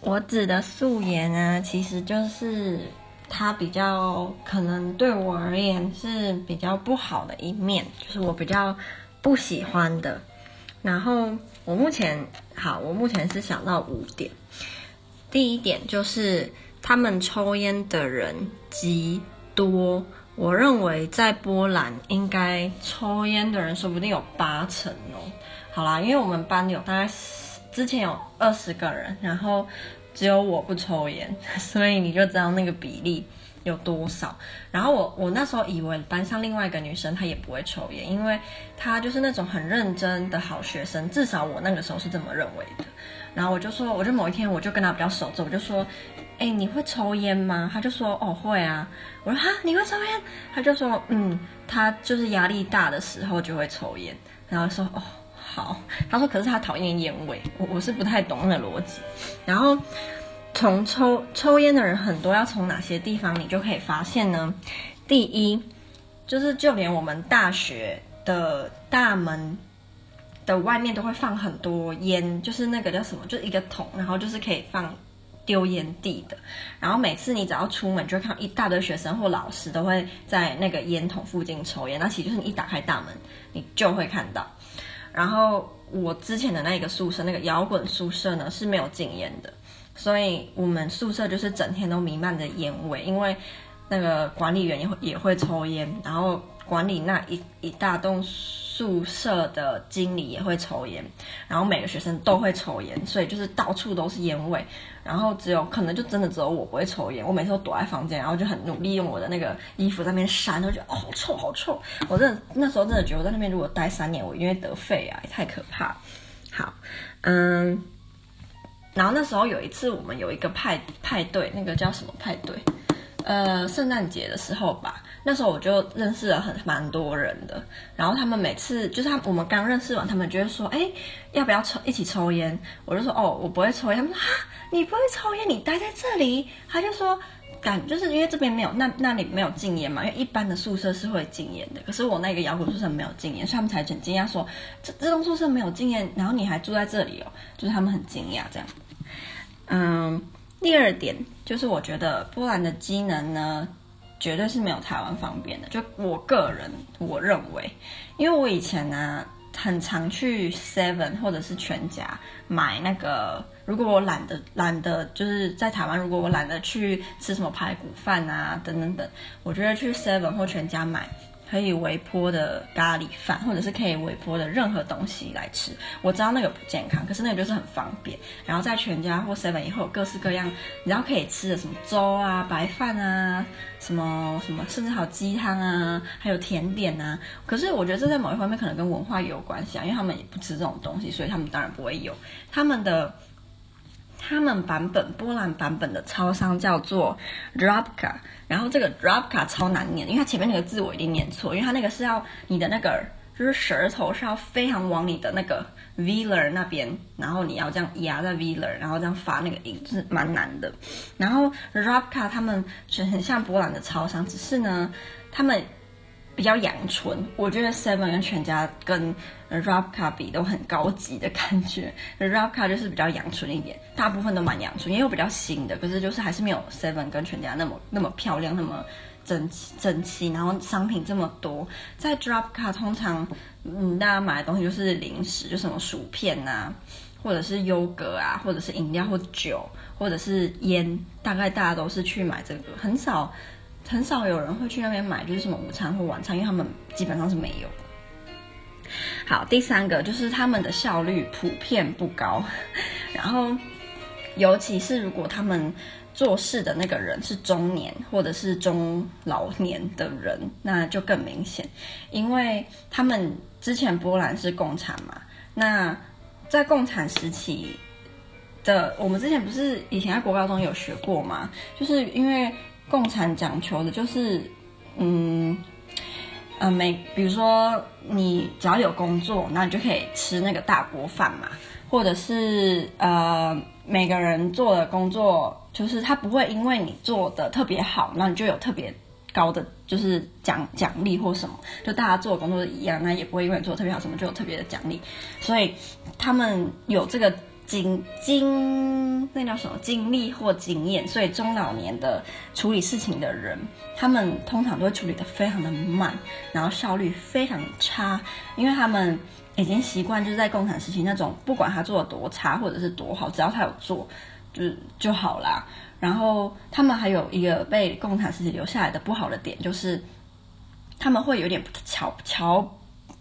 我指的素颜呢，其实就是它比较可能对我而言是比较不好的一面，就是我比较不喜欢的。然后我目前好，我目前是想到五点。第一点就是他们抽烟的人极多，我认为在波兰应该抽烟的人说不定有八成哦。好啦，因为我们班有大概之前有二十个人，然后只有我不抽烟，所以你就知道那个比例有多少。然后我我那时候以为班上另外一个女生她也不会抽烟，因为她就是那种很认真的好学生，至少我那个时候是这么认为的。然后我就说，我就某一天我就跟她比较熟，之后我就说，哎，你会抽烟吗？她就说，哦，会啊。我说，哈，你会抽烟？她就说，嗯，她就是压力大的时候就会抽烟。然后说，哦。好，他说，可是他讨厌烟味，我我是不太懂那个逻辑。然后从抽抽烟的人很多，要从哪些地方你就可以发现呢？第一，就是就连我们大学的大门的外面都会放很多烟，就是那个叫什么，就一个桶，然后就是可以放丢烟蒂的。然后每次你只要出门，就会看到一大堆学生或老师都会在那个烟筒附近抽烟。那其实就是你一打开大门，你就会看到。然后我之前的那个宿舍，那个摇滚宿舍呢，是没有禁烟的，所以我们宿舍就是整天都弥漫着烟味，因为那个管理员也会也会抽烟，然后管理那一一大栋宿舍的经理也会抽烟，然后每个学生都会抽烟，所以就是到处都是烟味。然后只有可能就真的只有我不会抽烟，我每次都躲在房间，然后就很努力用我的那个衣服在那边扇，然后就哦好臭好臭，我真的那时候真的觉得我在那边如果待三年，我因为得肺癌，太可怕。好，嗯，然后那时候有一次我们有一个派派对，那个叫什么派对？呃，圣诞节的时候吧。那时候我就认识了很蛮多人的，然后他们每次就是他我们刚认识完，他们就会说，哎，要不要抽一起抽烟？我就说，哦，我不会抽烟。他们说，哈，你不会抽烟，你待在这里？他就说，感就是因为这边没有那那里没有禁烟嘛，因为一般的宿舍是会禁烟的，可是我那个摇滚宿舍没有禁烟，所以他们才很惊讶说，这这栋宿舍没有禁烟，然后你还住在这里哦，就是他们很惊讶这样。嗯，第二点就是我觉得波兰的机能呢。绝对是没有台湾方便的。就我个人，我认为，因为我以前呢、啊、很常去 Seven 或者是全家买那个，如果我懒得懒得就是在台湾，如果我懒得去吃什么排骨饭啊等等等，我觉得去 Seven 或全家买。可以微波的咖喱饭，或者是可以微波的任何东西来吃。我知道那个不健康，可是那个就是很方便。然后在全家或 seven 也会有各式各样，然后可以吃的什么粥啊、白饭啊、什么什么，甚至还有鸡汤啊，还有甜点啊。可是我觉得这在某一方面可能跟文化也有关系啊，因为他们也不吃这种东西，所以他们当然不会有他们的。他们版本波兰版本的超商叫做 r a b k a 然后这个 r a b k a 超难念，因为它前面那个字我一定念错，因为它那个是要你的那个就是舌头是要非常往你的那个 velar 那边，然后你要这样压在 velar，然后这样发那个音，是蛮难的。然后 r a b k a 他们是很像波兰的超商，只是呢，他们。比较阳春，我觉得 Seven 跟全家跟 r a p c a 比都很高级的感觉。r a p c a 就是比较阳春一点，大部分都蛮阳春，也有比较新的，可是就是还是没有 Seven 跟全家那么那么漂亮，那么整齐整齐，然后商品这么多。在 r a p c a 通常，嗯，大家买的东西就是零食，就什么薯片啊，或者是优格啊，或者是饮料或酒，或者是烟，大概大家都是去买这个，很少。很少有人会去那边买，就是什么午餐或晚餐，因为他们基本上是没有。好，第三个就是他们的效率普遍不高，然后尤其是如果他们做事的那个人是中年或者是中老年的人，那就更明显，因为他们之前波兰是共产嘛，那在共产时期的我们之前不是以前在国高中有学过吗？就是因为。共产讲求的就是，嗯，呃，每比如说你只要有工作，那你就可以吃那个大锅饭嘛，或者是呃，每个人做的工作，就是他不会因为你做的特别好，那你就有特别高的就是奖奖励或什么，就大家做的工作一样，那也不会因为你做的特别好，什么就有特别的奖励，所以他们有这个。经经那叫什么经历或经验，所以中老年的处理事情的人，他们通常都会处理的非常的慢，然后效率非常差，因为他们已经习惯就是在共产时期那种不管他做的多差或者是多好，只要他有做，就就好啦。然后他们还有一个被共产时期留下来的不好的点，就是他们会有点瞧瞧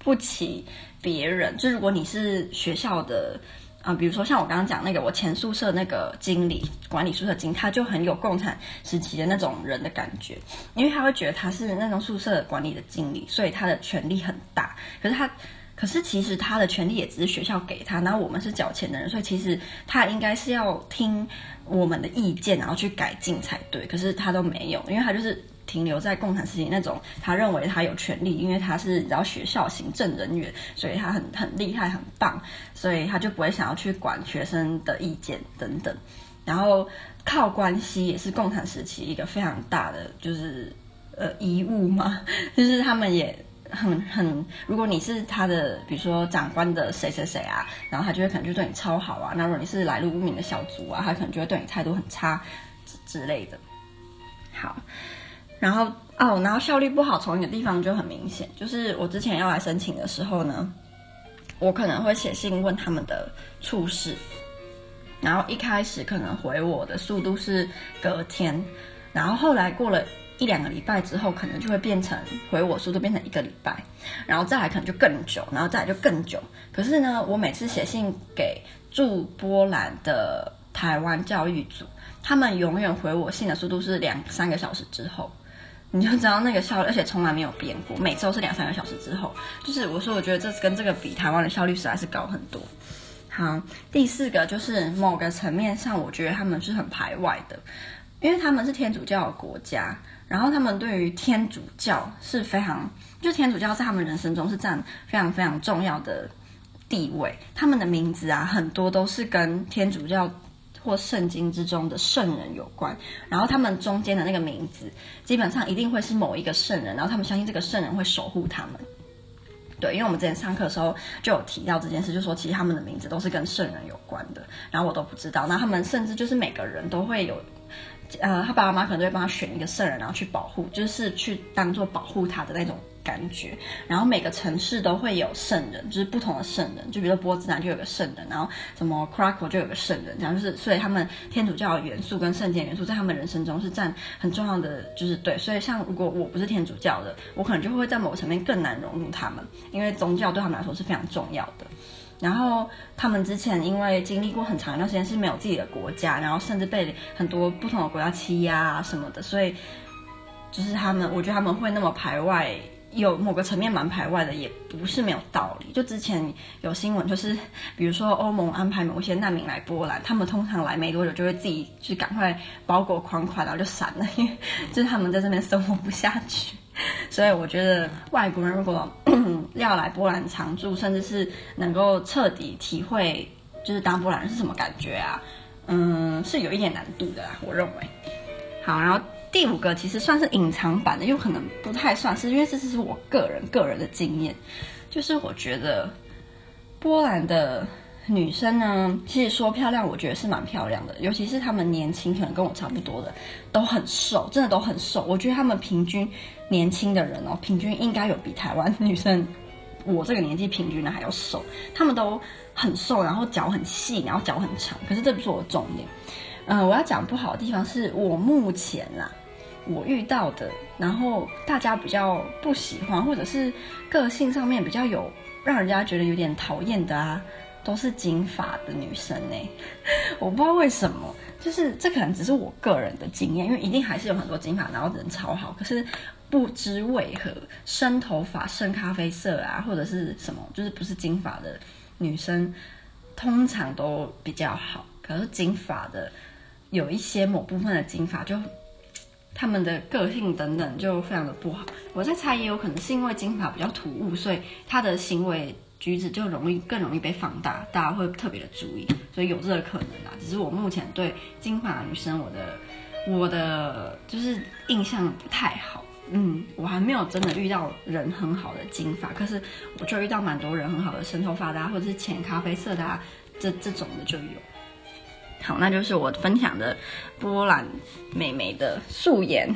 不起别人，就如果你是学校的。啊，比如说像我刚刚讲那个，我前宿舍那个经理管理宿舍经，他就很有共产时期的那种人的感觉，因为他会觉得他是那种宿舍管理的经理，所以他的权力很大。可是他，可是其实他的权力也只是学校给他，然后我们是缴钱的人，所以其实他应该是要听我们的意见，然后去改进才对。可是他都没有，因为他就是。停留在共产时期那种，他认为他有权利，因为他是然后学校行政人员，所以他很很厉害很棒，所以他就不会想要去管学生的意见等等。然后靠关系也是共产时期一个非常大的就是呃遗物嘛，就是他们也很很，如果你是他的比如说长官的谁谁谁啊，然后他就会可能就对你超好啊，那如果你是来路不明的小卒啊，他可能就会对你态度很差之之类的。好。然后哦，然后效率不好，从一个地方就很明显。就是我之前要来申请的时候呢，我可能会写信问他们的处室，然后一开始可能回我的速度是隔天，然后后来过了一两个礼拜之后，可能就会变成回我速度变成一个礼拜，然后再来可能就更久，然后再来就更久。可是呢，我每次写信给驻波兰的台湾教育组，他们永远回我信的速度是两三个小时之后。你就知道那个效率，而且从来没有变过，每周是两三个小时之后。就是我说，我觉得这跟这个比，台湾的效率实在是高很多。好，第四个就是某个层面上，我觉得他们是很排外的，因为他们是天主教的国家，然后他们对于天主教是非常，就天主教在他们人生中是占非常非常重要的地位。他们的名字啊，很多都是跟天主教。或圣经之中的圣人有关，然后他们中间的那个名字，基本上一定会是某一个圣人，然后他们相信这个圣人会守护他们。对，因为我们之前上课的时候就有提到这件事，就说其实他们的名字都是跟圣人有关的，然后我都不知道。那他们甚至就是每个人都会有，呃，他爸爸妈妈可能都会帮他选一个圣人，然后去保护，就是去当做保护他的那种。感觉，然后每个城市都会有圣人，就是不同的圣人，就比如说波兹南就有个圣人，然后什么 c r a k o 就有个圣人，这样就是，所以他们天主教的元素跟圣经元素在他们人生中是占很重要的，就是对，所以像如果我不是天主教的，我可能就会在某个层面更难融入他们，因为宗教对他们来说是非常重要的。然后他们之前因为经历过很长一段时间是没有自己的国家，然后甚至被很多不同的国家欺压啊什么的，所以就是他们，我觉得他们会那么排外。有某个层面蛮排外的，也不是没有道理。就之前有新闻，就是比如说欧盟安排某些难民来波兰，他们通常来没多久就会自己去赶快包裹款款，然后就闪了，因 为就是他们在这边生活不下去。所以我觉得外国人如果要来波兰常住，甚至是能够彻底体会就是当波兰人是什么感觉啊，嗯，是有一点难度的啦，我认为。好，然后。第五个其实算是隐藏版的，又可能不太算是，因为这是我个人个人的经验，就是我觉得波兰的女生呢，其实说漂亮，我觉得是蛮漂亮的，尤其是她们年轻，可能跟我差不多的，都很瘦，真的都很瘦。我觉得她们平均年轻的人哦，平均应该有比台湾女生我这个年纪平均的还要瘦，她们都很瘦，然后脚很细，然后脚很长。可是这不是我的重点，嗯、我要讲不好的地方是我目前啦。我遇到的，然后大家比较不喜欢，或者是个性上面比较有让人家觉得有点讨厌的啊，都是金发的女生呢。我不知道为什么，就是这可能只是我个人的经验，因为一定还是有很多金发，然后人超好。可是不知为何，深头发、深咖啡色啊，或者是什么，就是不是金发的女生，通常都比较好。可是金发的有一些某部分的金发就。他们的个性等等就非常的不好，我在猜也有可能是因为金发比较突兀，所以他的行为举止就容易更容易被放大，大家会特别的注意，所以有这个可能啊。只是我目前对金发女生，我的我的就是印象不太好，嗯，我还没有真的遇到人很好的金发，可是我就遇到蛮多人很好的深头发的啊，或者是浅咖啡色的啊，这这种的就有。好，那就是我分享的波兰美眉的素颜。